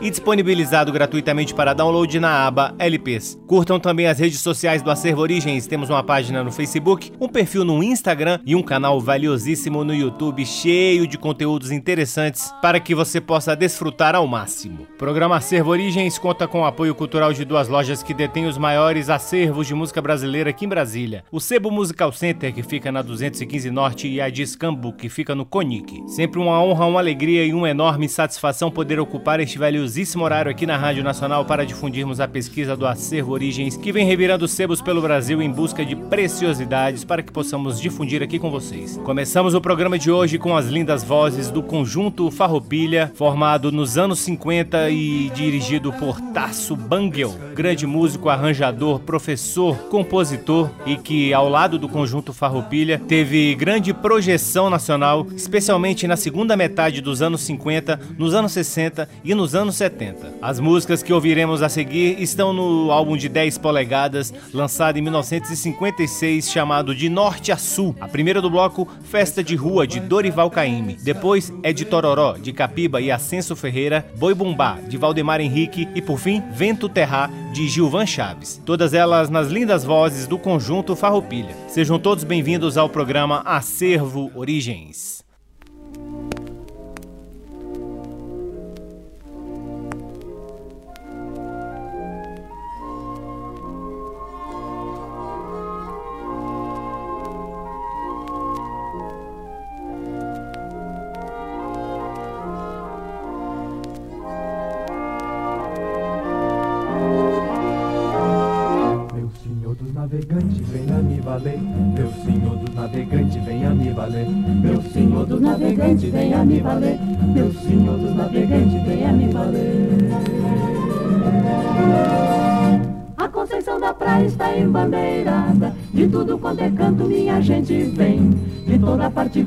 e disponibilizado gratuitamente para download na aba LPs. Curtam também as redes sociais do Acervo Origens. Temos uma página no Facebook, um perfil no Instagram e um canal valiosíssimo no YouTube cheio de conteúdos interessantes para que você possa desfrutar ao máximo. O programa Acervo Origens conta com o apoio cultural de duas lojas que detêm os maiores acervos de música brasileira aqui em Brasília. O Sebo Musical Center, que fica na 215 Norte, e a Discambo, que fica no Conic. Sempre uma honra, uma alegria e uma enorme satisfação poder ocupar este valiosíssimo horário aqui na Rádio Nacional para difundirmos a pesquisa do Acervo Origens, que vem revirando sebos pelo Brasil em busca de preciosidades para que possamos difundir aqui com vocês. Começamos o programa de hoje com as lindas vozes do conjunto Farroupilha, formado nos anos 50 e dirigido por Tasso Bangel, grande músico, arranjador, professor, compositor e que, ao lado do conjunto Farroupilha, teve grande projeção nacional, especialmente na segunda metade dos anos 50, nos anos 60 e e nos anos 70. As músicas que ouviremos a seguir estão no álbum de 10 polegadas, lançado em 1956, chamado De Norte a Sul. A primeira do bloco, Festa de Rua, de Dorival Caymmi. Depois é de Tororó, de Capiba e Ascenso Ferreira, Boi Bumbá, de Valdemar Henrique e, por fim, Vento Terrá, de Gilvan Chaves. Todas elas nas lindas vozes do conjunto Farroupilha. Sejam todos bem-vindos ao programa Acervo Origens.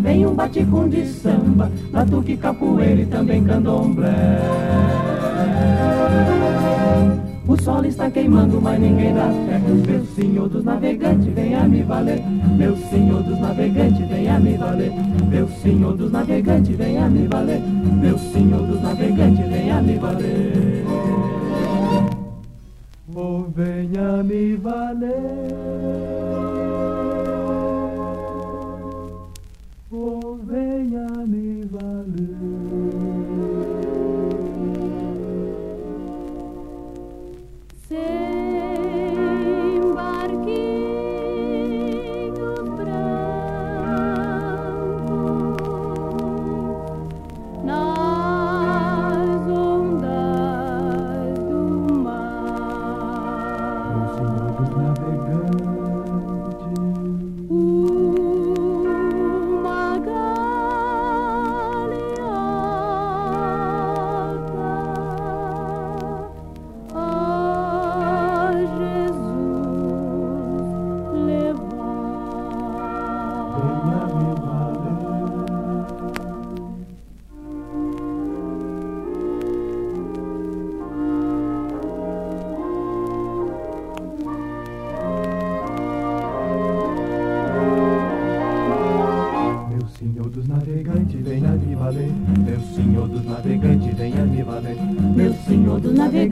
Vem um baticum de samba Batuque, capoeira e também candomblé o sol está queimando, mas ninguém dá fé. Meu senhor dos navegantes, venha me valer. Meu senhor dos navegantes, venha me valer. Meu senhor dos navegantes, venha me valer. Meu senhor dos navegantes, venha me valer. Oh, venha me valer.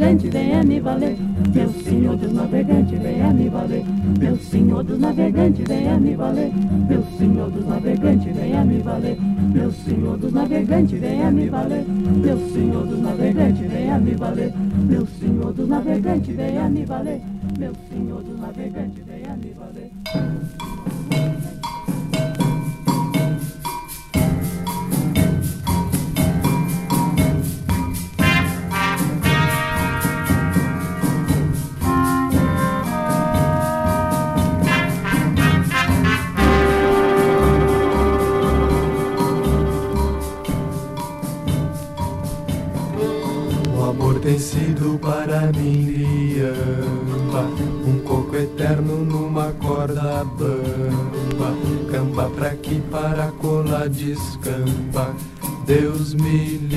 Navegante, venha me valer. Meu senhor dos navegantes, venha me valer. Meu senhor dos navegantes, venha me valer. Meu senhor dos navegantes, venha me valer. Meu senhor dos navegantes, venha me valer. Meu senhor dos navegantes, venha me valer. Meu senhor dos navegantes, venha me valer. Meu senhor dos navegantes, venha me valer. Para colar descamba. Deus me livre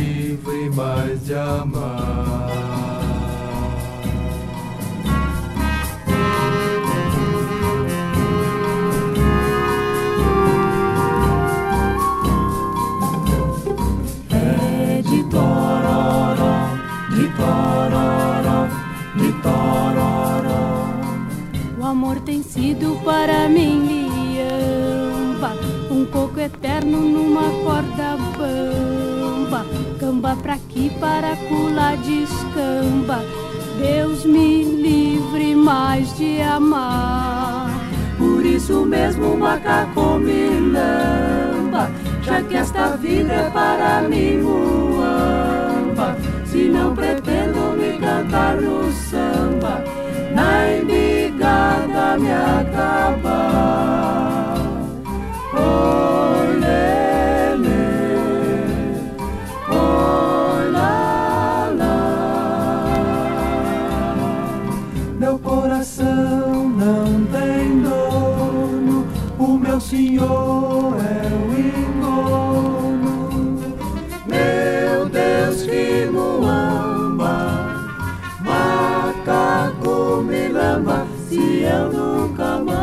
se eu nunca mais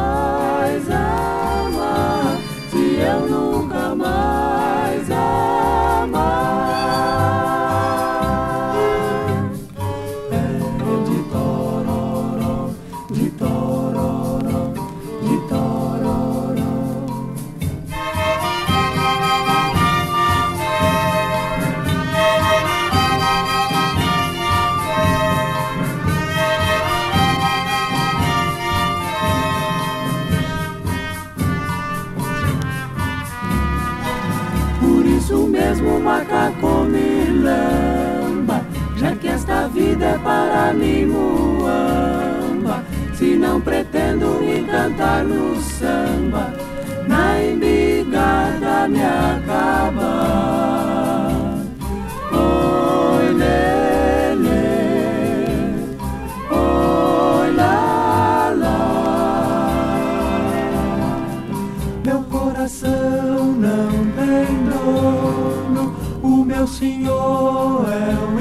para mim muamba. Se não pretendo me cantar no samba, na embigada me acaba. Oi, lele, oi, lá. Meu coração não tem dono, o meu senhor é o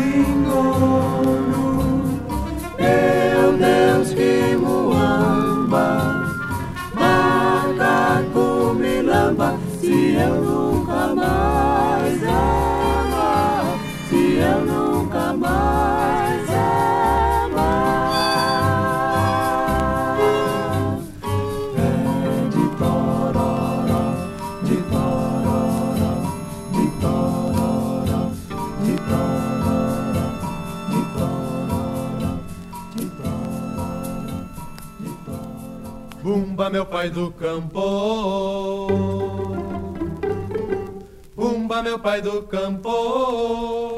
Bumba, meu pai do campo. Bumba, meu pai do campo.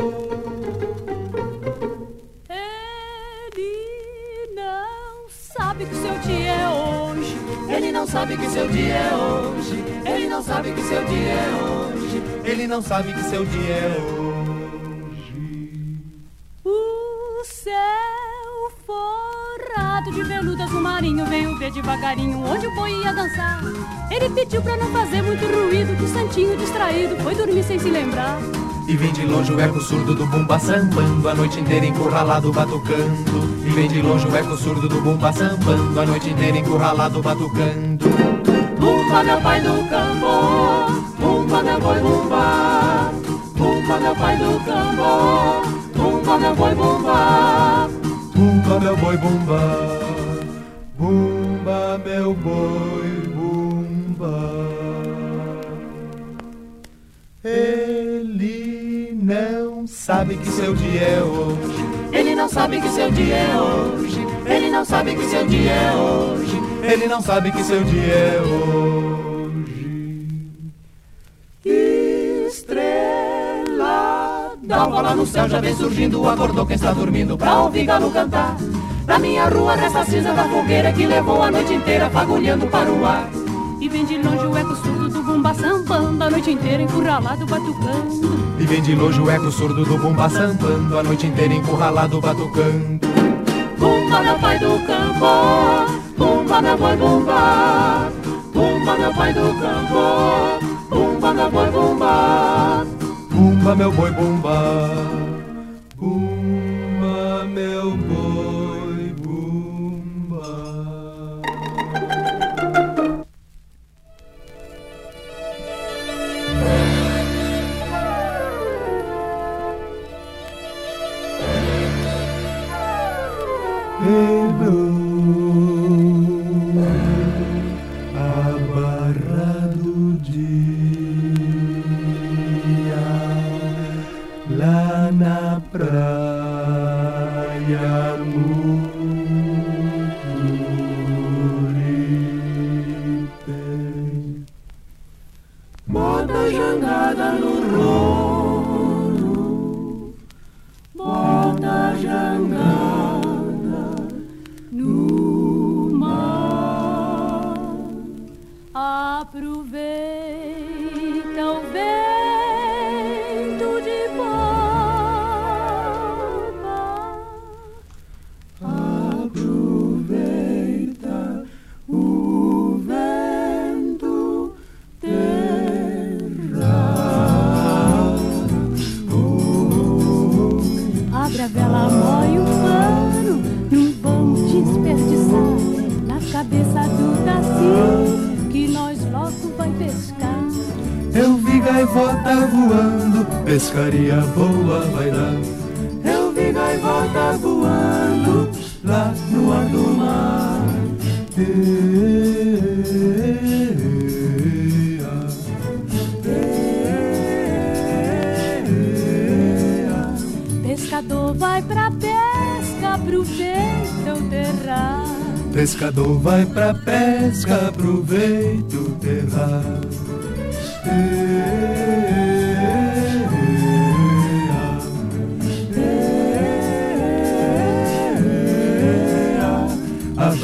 Ele não sabe que seu dia é hoje. Ele não sabe que seu dia é hoje. Ele não sabe que seu dia é hoje. Ele não sabe que seu dia é hoje. O céu forrado de veludas no marinho veio ver devagarinho onde o boi ia dançar. Ele pediu pra não fazer muito ruído, que o santinho distraído foi dormir sem se lembrar. E vem de longe o eco surdo do bumba sambando A noite inteira encurralado batucando E vem de longe o eco surdo do bumba sambando A noite inteira encurralado batucando Bumba, meu pai do campo, bumba, meu boi, bumba. Bumba, meu pai do campo, bumba, meu boi, bumba. Bumba meu boi bumba. Bumba meu boi bumba. Ele não sabe que seu dia é hoje. Ele não sabe que seu dia é hoje. Ele não sabe que seu dia é hoje. Ele não sabe que seu dia é hoje. Estrela d'alva lá no céu já vem surgindo, acordou quem está dormindo pra ouvir galo cantar. Na minha rua, nessa cinza da fogueira que levou a noite inteira fagulhando para o ar. E vem de longe o eco surdo do bumba sambando a noite inteira encurralado batucando. E vem de longe o eco surdo do bumba sambando a noite inteira encurralado batucando. Bumba meu pai do campo, bumba meu boi bumba, bumba meu pai do campo, bumba meu boi bumba meu boi bumba, bumba meu boi Pescador vai pra pesca, aproveita o terrar. Pescador vai pra pesca, aproveita o terrar.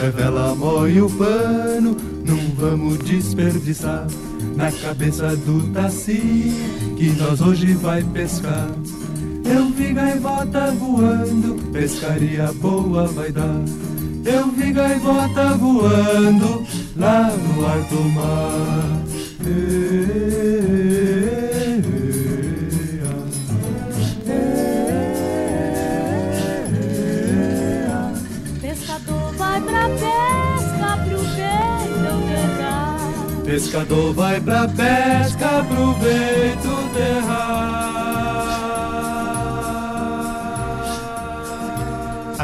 revela mói o pano, não vamos desperdiçar na cabeça do Taci que nós hoje vai pescar. Eu vi gaivota voando, pescaria boa vai dar. Eu vi gaivota voando lá no ar do mar. Pescador vai pra pesca, aproveita o terrar.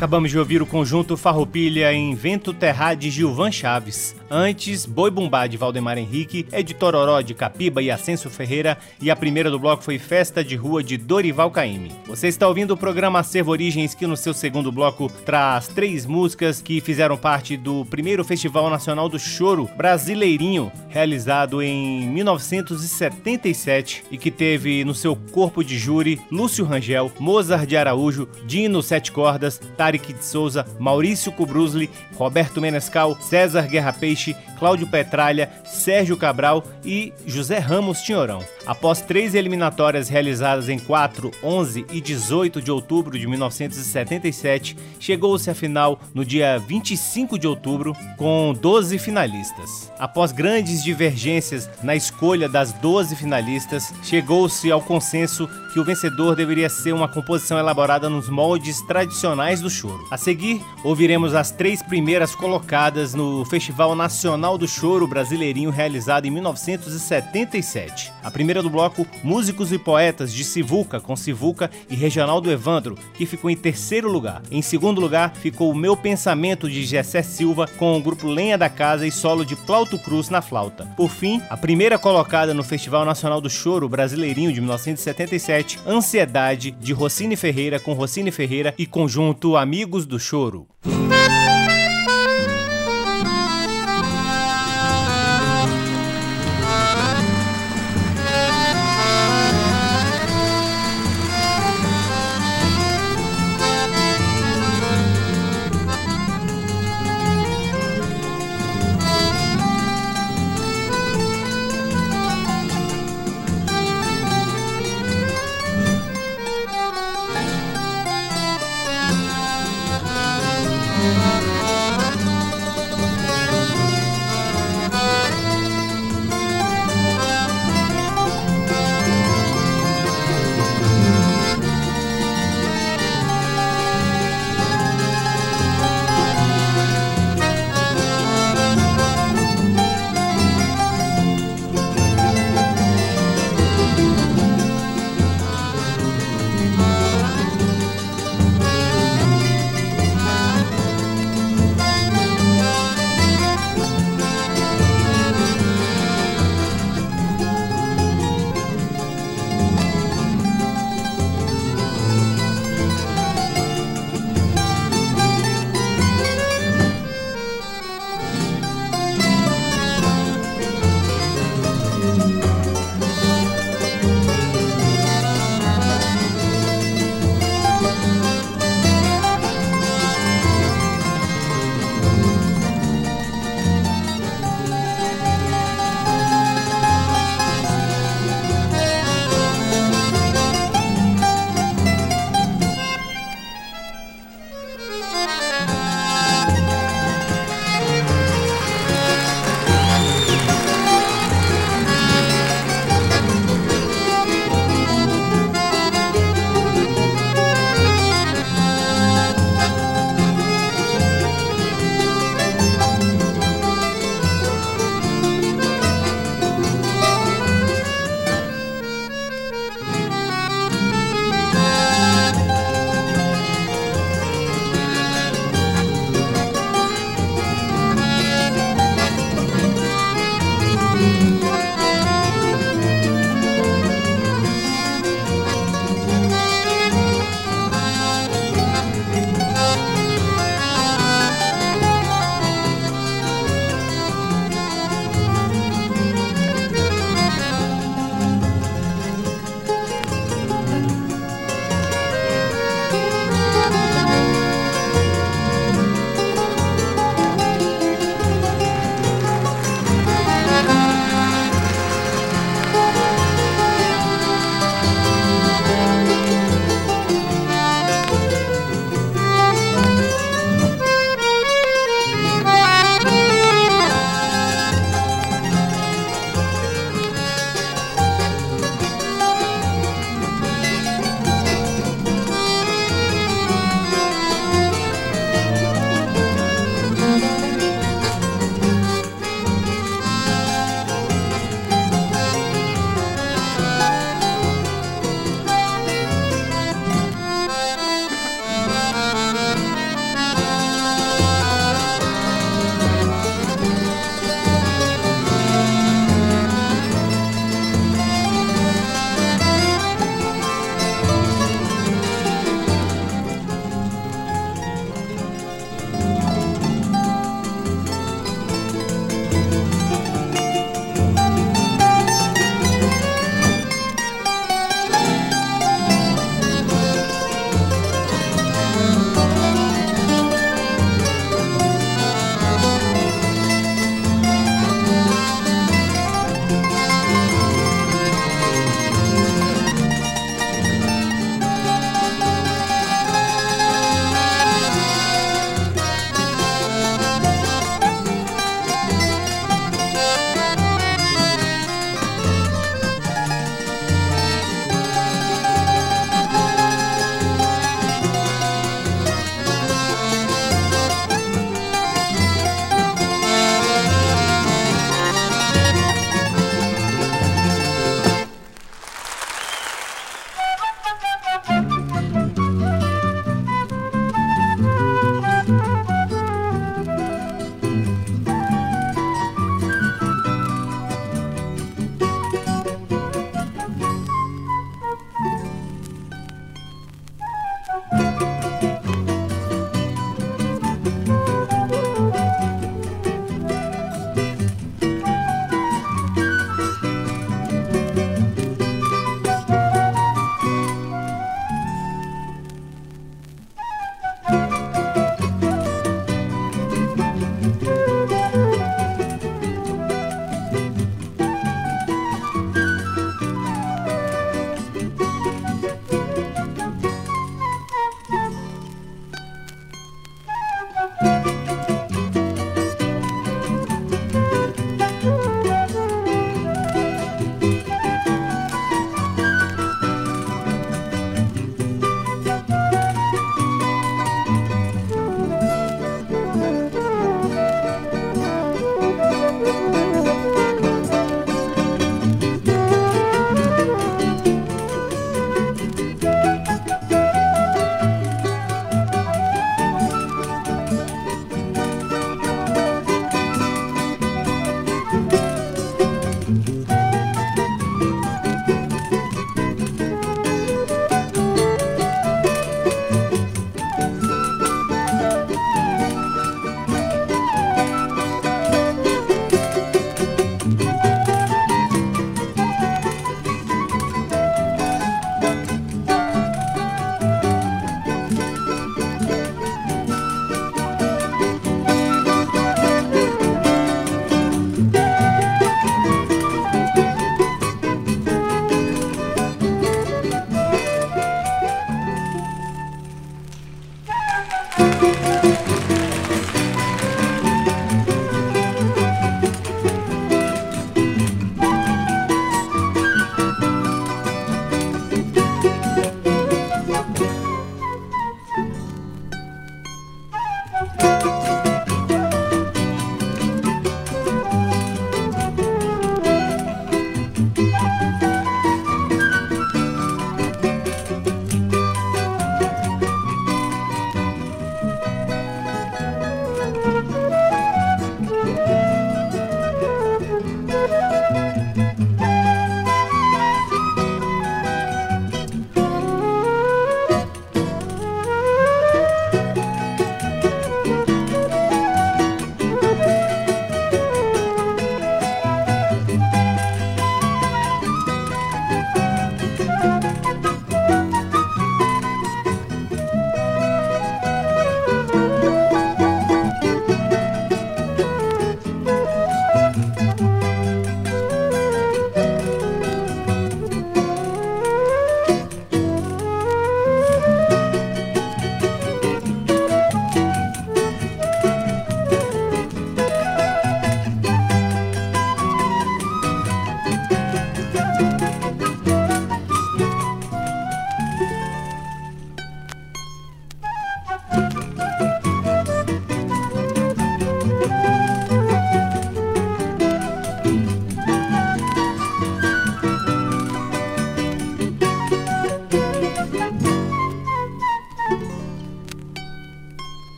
Acabamos de ouvir o conjunto Farroupilha em Vento Terra de Gilvan Chaves. Antes, Boi Bumbá de Valdemar Henrique, Editororó de Capiba e Ascenso Ferreira e a primeira do bloco foi Festa de Rua de Dorival Caymmi. Você está ouvindo o programa Acervo Origens que no seu segundo bloco traz três músicas que fizeram parte do primeiro Festival Nacional do Choro Brasileirinho, realizado em 1977 e que teve no seu corpo de júri Lúcio Rangel, Mozart de Araújo, Dino Sete Cordas, Tarek de Souza, Maurício Cubrusli, Roberto Menescal, César Guerra Peixe, Cláudio Petralha, Sérgio Cabral e José Ramos Tinhorão. Após três eliminatórias realizadas em 4, 11 e 18 de outubro de 1977, chegou-se à final no dia 25 de outubro com 12 finalistas. Após grandes divergências na escolha das 12 finalistas, chegou-se ao consenso que o vencedor deveria ser uma composição elaborada nos moldes tradicionais do choro. A seguir, ouviremos as três primeiras colocadas no Festival Nacional do Choro Brasileirinho realizado em 1977. A primeira do bloco, Músicos e Poetas de Sivuca, com Sivuca e Regional do Evandro, que ficou em terceiro lugar. Em segundo lugar, ficou O Meu Pensamento de Gessé Silva, com o grupo Lenha da Casa e solo de Plauto Cruz na flauta. Por fim, a primeira colocada no Festival Nacional do Choro Brasileirinho de 1977, Ansiedade, de Rossini Ferreira, com Rossini Ferreira e conjunto Amigos do Choro.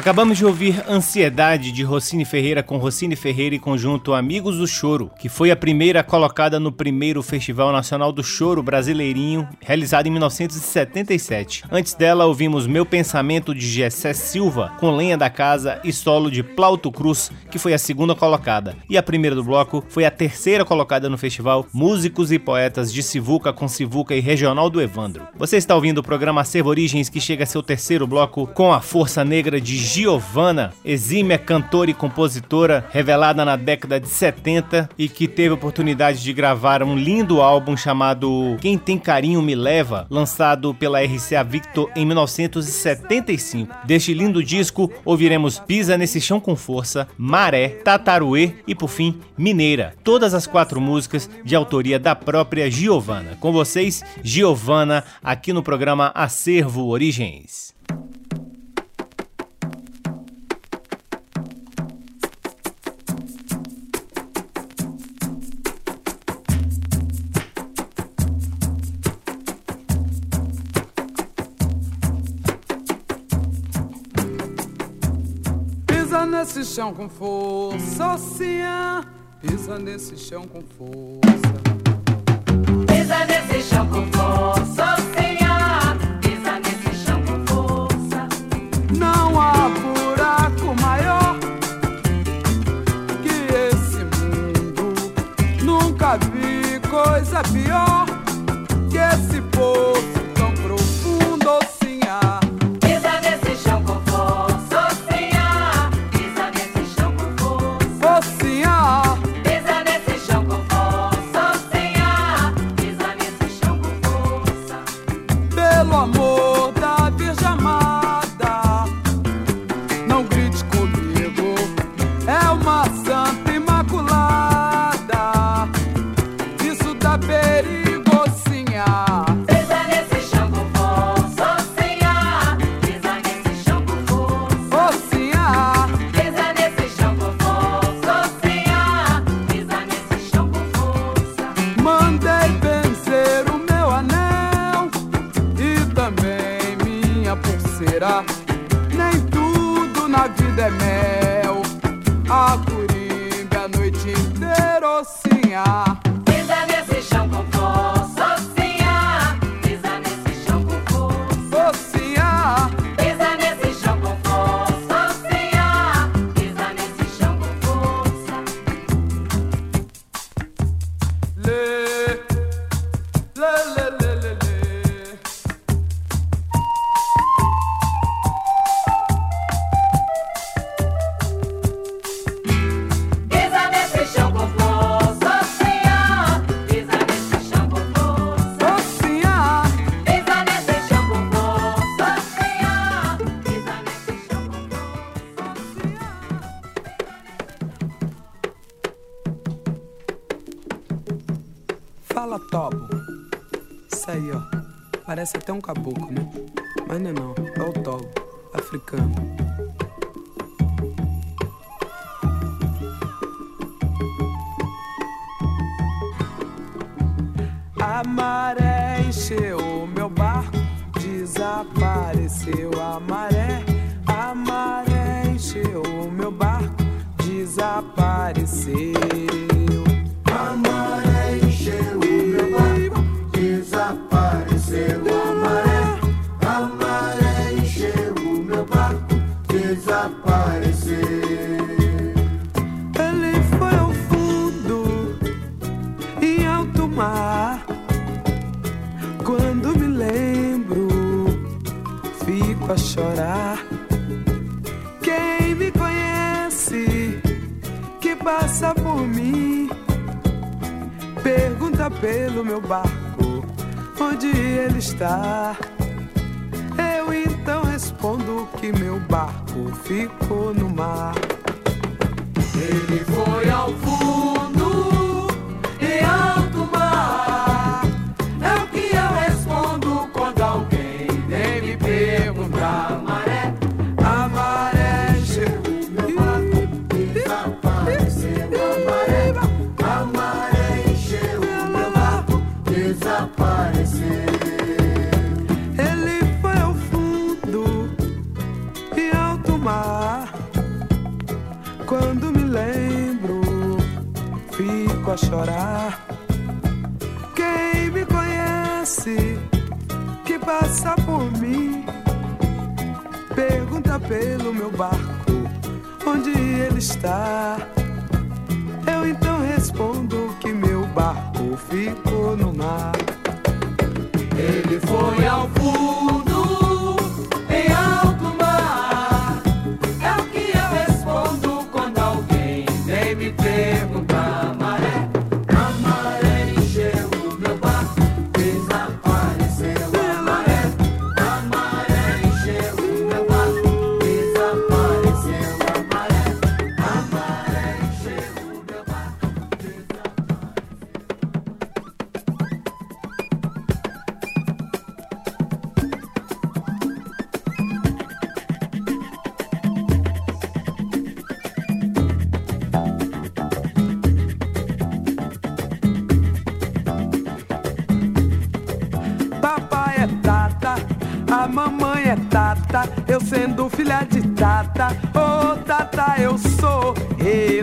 Acabamos de ouvir Ansiedade de Rossini Ferreira com Rossini Ferreira e conjunto Amigos do Choro, que foi a primeira colocada no primeiro Festival Nacional do Choro Brasileirinho, realizado em 1977. Antes dela, ouvimos Meu Pensamento de Gessé Silva, com Lenha da Casa e solo de Plauto Cruz, que foi a segunda colocada. E a primeira do bloco foi a terceira colocada no festival Músicos e Poetas de Sivuca com Sivuca e Regional do Evandro. Você está ouvindo o programa Servo Origens, que chega a seu terceiro bloco com a Força Negra de Giovanna, exímia cantora e compositora revelada na década de 70 e que teve a oportunidade de gravar um lindo álbum chamado Quem Tem Carinho Me Leva, lançado pela RCA Victor em 1975. Deste lindo disco, ouviremos Pisa Nesse Chão com Força, Maré, Tataruê e, por fim, Mineira. Todas as quatro músicas de autoria da própria Giovanna. Com vocês, Giovanna, aqui no programa Acervo Origens. Chão com força, oceano. Pisa nesse chão com força. Pisa nesse chão com força, oceano. Pisa nesse chão com força. Não há buraco maior que esse mundo. Nunca vi coisa pior Parece até um caboclo, né?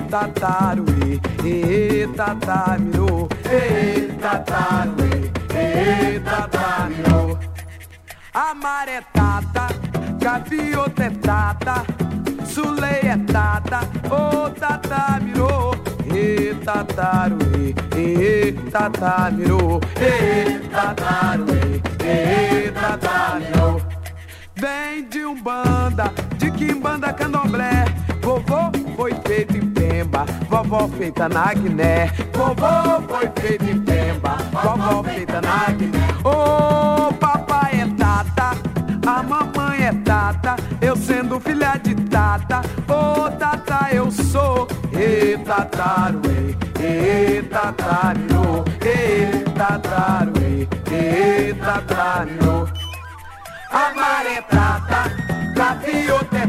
E tataruê, e tatamirô, e tataruê, e tatamirô. A maré é tata, gaviota é tata, sulei é tata, ô tata mirô, e tataruê, e tata mirô, e tataruê, e tata mirô. Vem de Umbanda, de Quimbanda Candomblé, vovô foi feito Pemba, vovó feita na Guiné, vovô foi feito em Pemba, vovó feita na Guiné. Ô papai é tata, a mamãe é tata, eu sendo filha de tata, ô tata eu sou, e tataruê, e tatarinô, e tataruê, e tatarinô. A maré é prata, gaviota é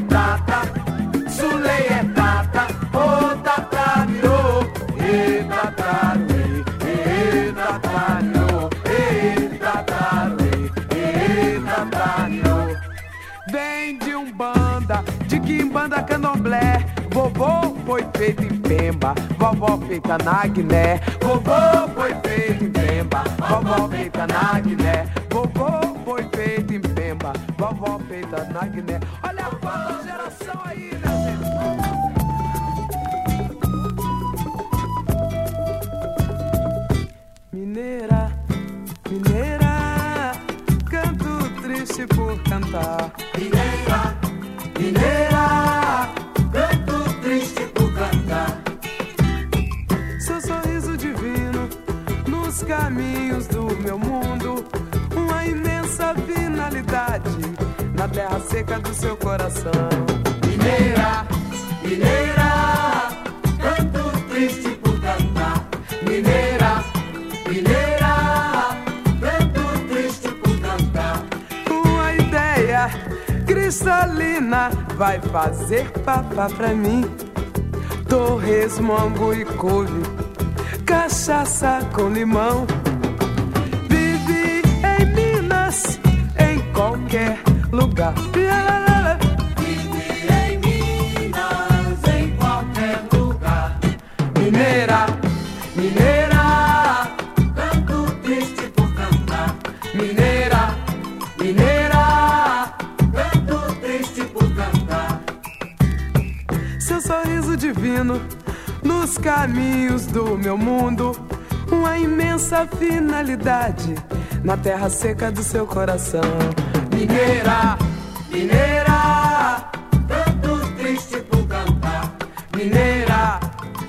de Quimbanda Candomblé, vovô foi feito em Pemba, vovó feita na Guiné, vovô foi feito em Pemba, vovó feita na Guiné, vovô foi feito em Pemba, vovó feita na Guiné. Olha a quanta geração aí, né? Mineira, mineira, canto triste por cantar. Mineira, mineira, terra seca do seu coração. Mineira, mineira, canto triste por cantar. Mineira, mineira, canto triste por cantar. Uma ideia cristalina vai fazer papá pra mim. Torresmongo e couve, cachaça com limão. Vive em Minas, em qualquer lugar. Vive em Minas, em qualquer lugar. Mineira, mineira, Canto triste por cantar. mineira, mineira. Canto triste por cantar. Seu sorriso divino nos caminhos do meu mundo, uma imensa finalidade na terra seca do seu coração. Mineira, mineira, Canto triste por cantar. mineira,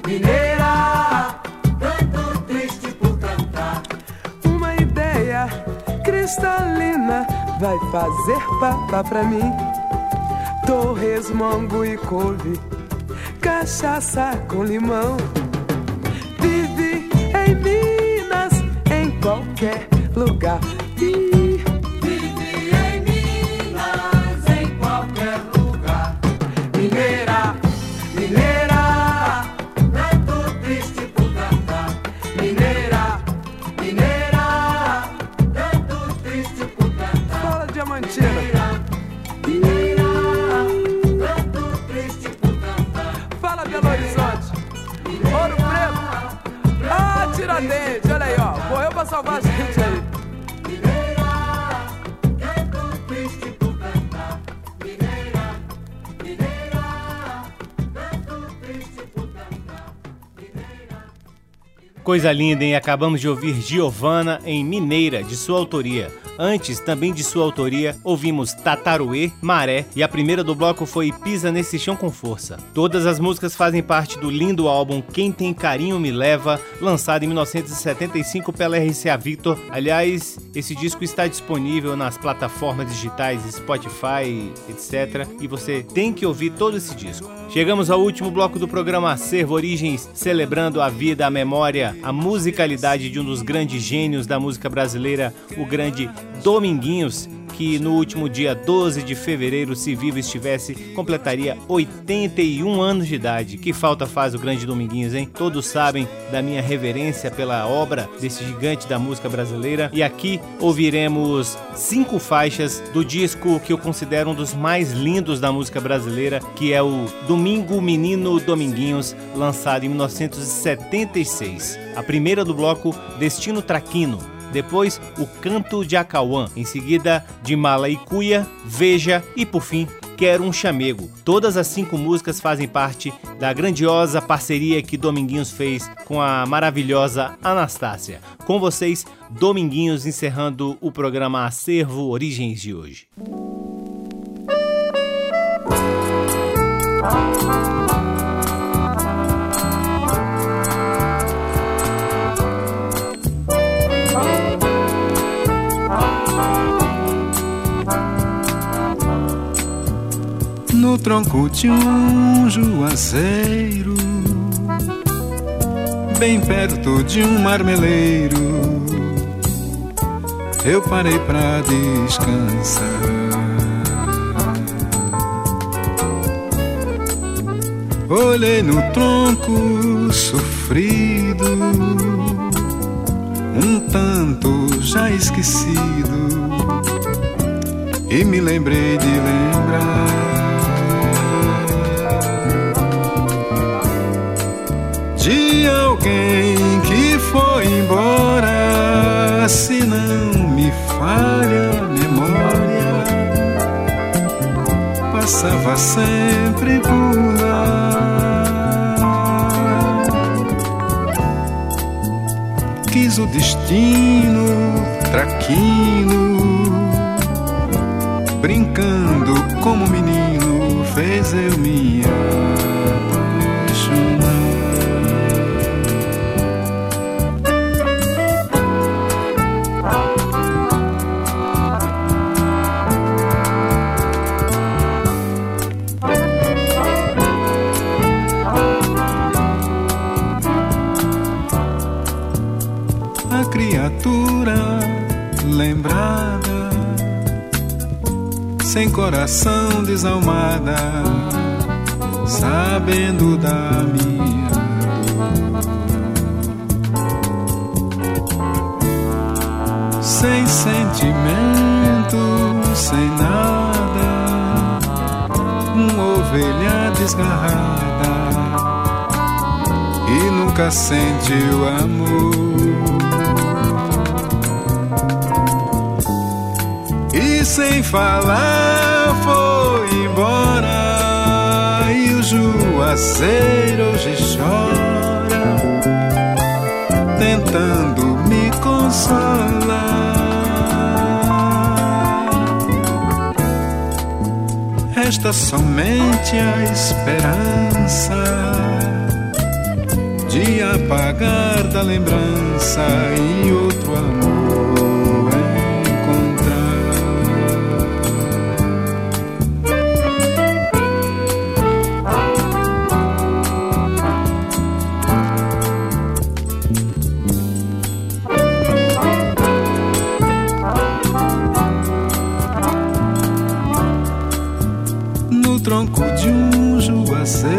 mineira, Canto triste por cantar. uma ideia cristalina vai fazer papá pra mim. Torresmongo e couve, cachaça com limão. Vive em Minas, em qualquer lugar. Coisa linda, hein? Acabamos de ouvir Giovana em Mineira, de sua autoria. Antes, também de sua autoria, ouvimos Tataruê, Maré e a primeira do bloco foi Pisa Nesse Chão com Força. Todas as músicas fazem parte do lindo álbum Quem Tem Carinho Me Leva, lançado em 1975 pela RCA Victor. Aliás, esse disco está disponível nas plataformas digitais Spotify, etc. E você tem que ouvir todo esse disco. Chegamos ao último bloco do programa Servo Origens, celebrando a vida, a memória, a musicalidade de um dos grandes gênios da música brasileira, o grande Dominguinhos, que no último dia 12 de fevereiro, se vivo estivesse, completaria 81 anos de idade. Que falta faz o grande Dominguinhos, hein? Todos sabem da minha reverência pela obra desse gigante da música brasileira. E aqui ouviremos cinco faixas do disco que eu considero um dos mais lindos da música brasileira, que é o Domingo Menino Dominguinhos, lançado em 1976. A primeira do bloco, Destino Traquino depois o Canto de Acauã, em seguida de Mala e Cuia, Veja e por fim Quero um Chamego. Todas as cinco músicas fazem parte da grandiosa parceria que Dominguinhos fez com a maravilhosa Anastácia. Com vocês, Dominguinhos encerrando o programa Acervo Origens de hoje. No tronco de um juazeiro, bem perto de um marmeleiro, eu parei pra descansar. Olhei no tronco sofrido, um tanto já esquecido, e me lembrei de lembrar. De alguém que foi embora, se não me falha a memória, passava sempre por lá. Quis o destino traquino, brincando como menino, fez eu me sem coração desalmada, sabendo da minha sem sentimento, sem nada, uma ovelha desgarrada e nunca sentiu amor. Sem falar foi embora e o juazeiro hoje chora, tentando me consolar. Resta somente a esperança de apagar da lembrança e outro amor. você.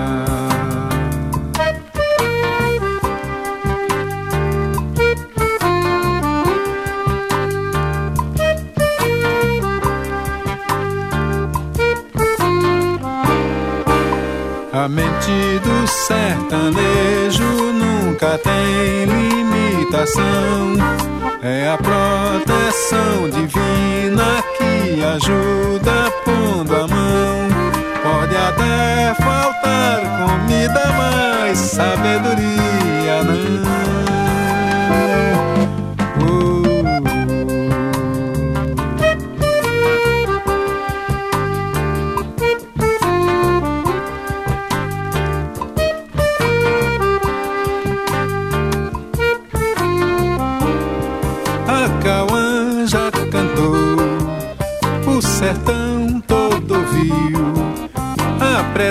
mente do sertanejo nunca tem limitação. É a proteção divina que ajuda pondo a mão. Pode até faltar comida, mas sabedoria não.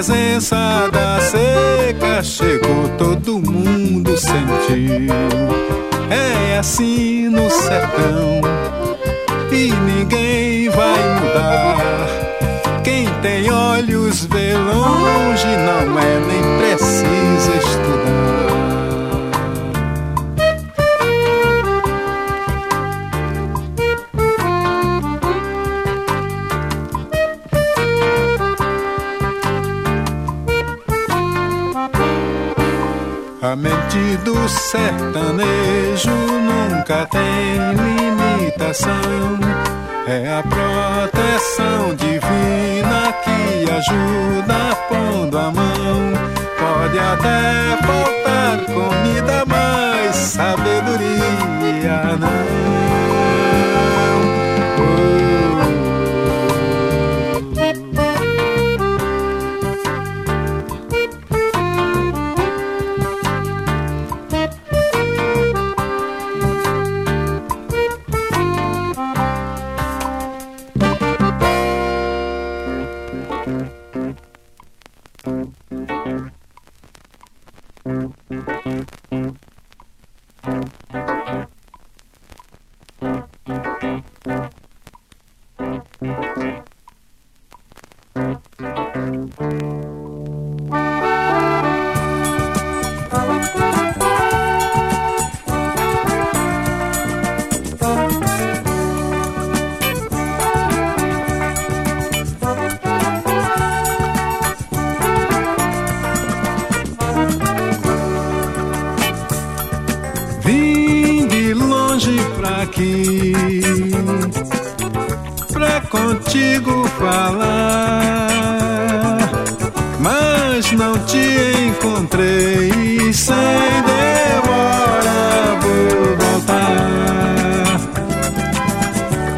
Presença da seca chegou, todo mundo sentiu. É assim no sertão e ninguém vai mudar. Quem tem olhos vê longe, não é nem Do sertanejo nunca tem limitação. É a proteção divina que ajuda pondo a mão. Pode até faltar comida, mas sabedoria não.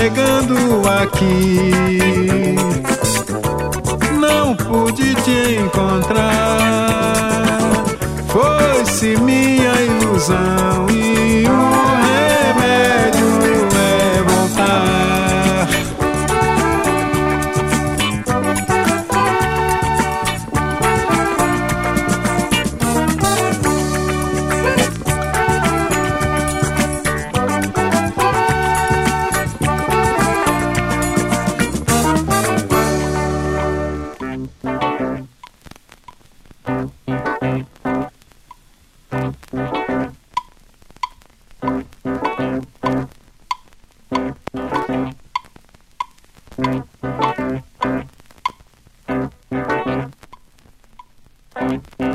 chegando aqui, não pude te encontrar. Foi-se minha ilusão e o Veja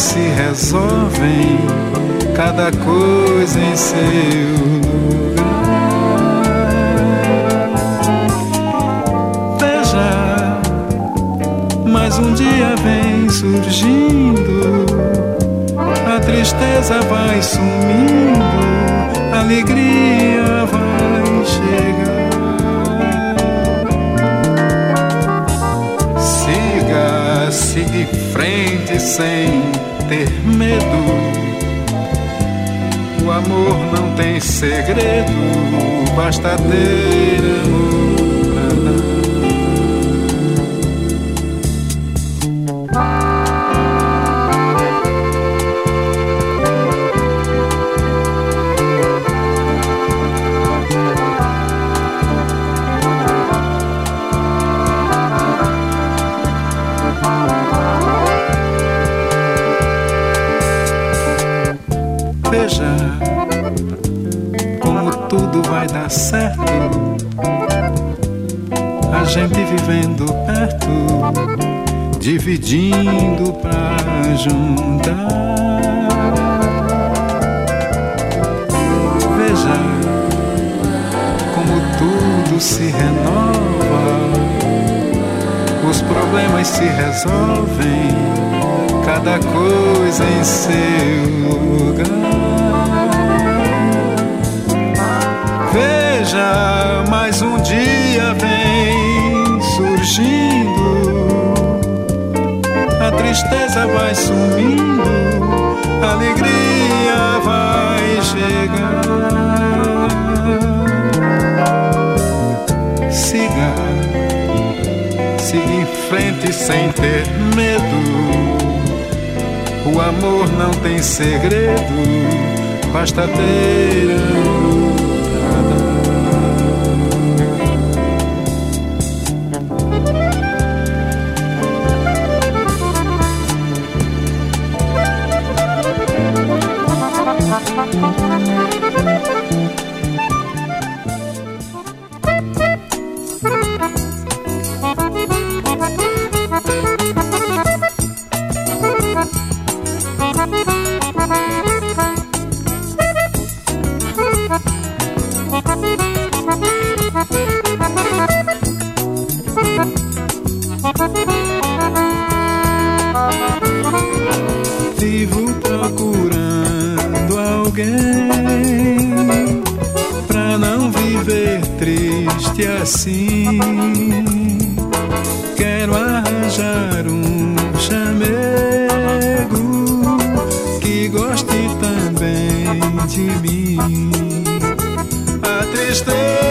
se resolvem, cada coisa em seu lugar. Veja, mais um dia vem surgindo, a tristeza vai sumindo, a alegria vai chegar. Siga em frente sem ter medo. O amor não tem segredo, basta ter amor Veja como tudo vai dar certo. A gente vivendo perto, dividindo pra juntar. Veja como tudo se renova, os problemas se resolvem cada coisa em seu lugar. Veja, mais um dia vem surgindo, a tristeza vai sumindo, a alegria vai chegar. Siga, siga em frente sem ter medo. O amor não tem segredo, basta ter pra alguém pra não viver triste assim. Quero arranjar um chamego que goste também de mim. A tristeza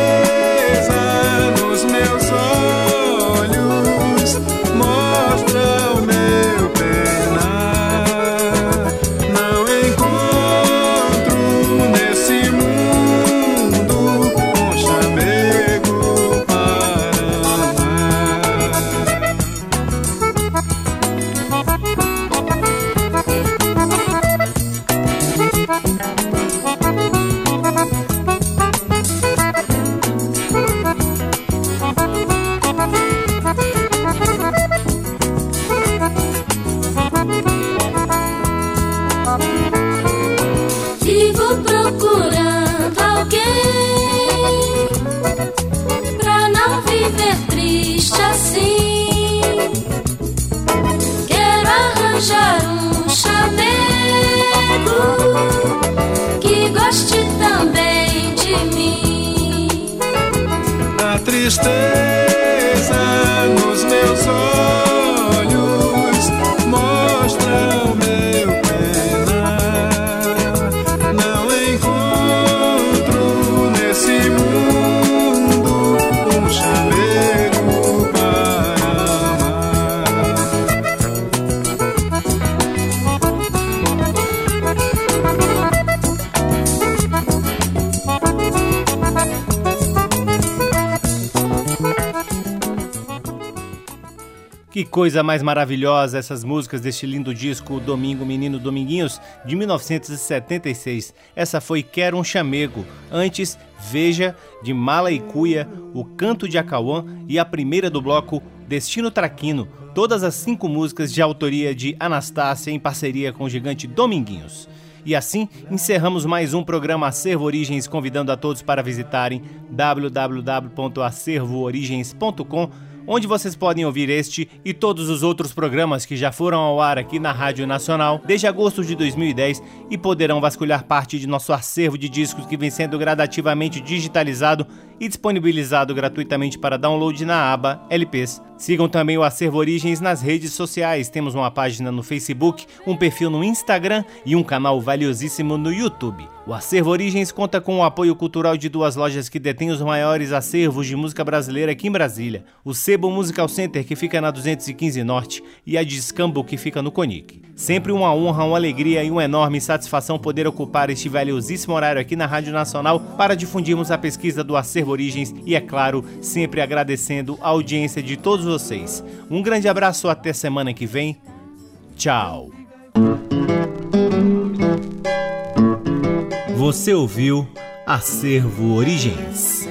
Que coisa mais maravilhosa essas músicas deste lindo disco Domingo Menino Dominguinhos de 1976. Essa foi Quero um Chamego. Antes, Veja de Mala e Cuia, O Canto de Acauã e a primeira do bloco Destino Traquino. Todas as cinco músicas de autoria de Anastácia em parceria com o gigante Dominguinhos. E assim encerramos mais um programa Acervo Origens, convidando a todos para visitarem www.acervoorigens.com onde vocês podem ouvir este e todos os outros programas que já foram ao ar aqui na Rádio Nacional desde agosto de 2010 e poderão vasculhar parte de nosso acervo de discos que vem sendo gradativamente digitalizado e disponibilizado gratuitamente para download na aba LPs. Sigam também o Acervo Origens nas redes sociais. Temos uma página no Facebook, um perfil no Instagram e um canal valiosíssimo no YouTube. O Acervo Origens conta com o apoio cultural de duas lojas que detêm os maiores acervos de música brasileira aqui em Brasília: o Sebo Musical Center, que fica na 215 Norte, e a Discambo, que fica no Conic. Sempre uma honra, uma alegria e uma enorme satisfação poder ocupar este valiosíssimo horário aqui na Rádio Nacional para difundirmos a pesquisa do Acervo Origens e, é claro, sempre agradecendo a audiência de todos vocês. Um grande abraço, até semana que vem. Tchau. Você ouviu Acervo Origens.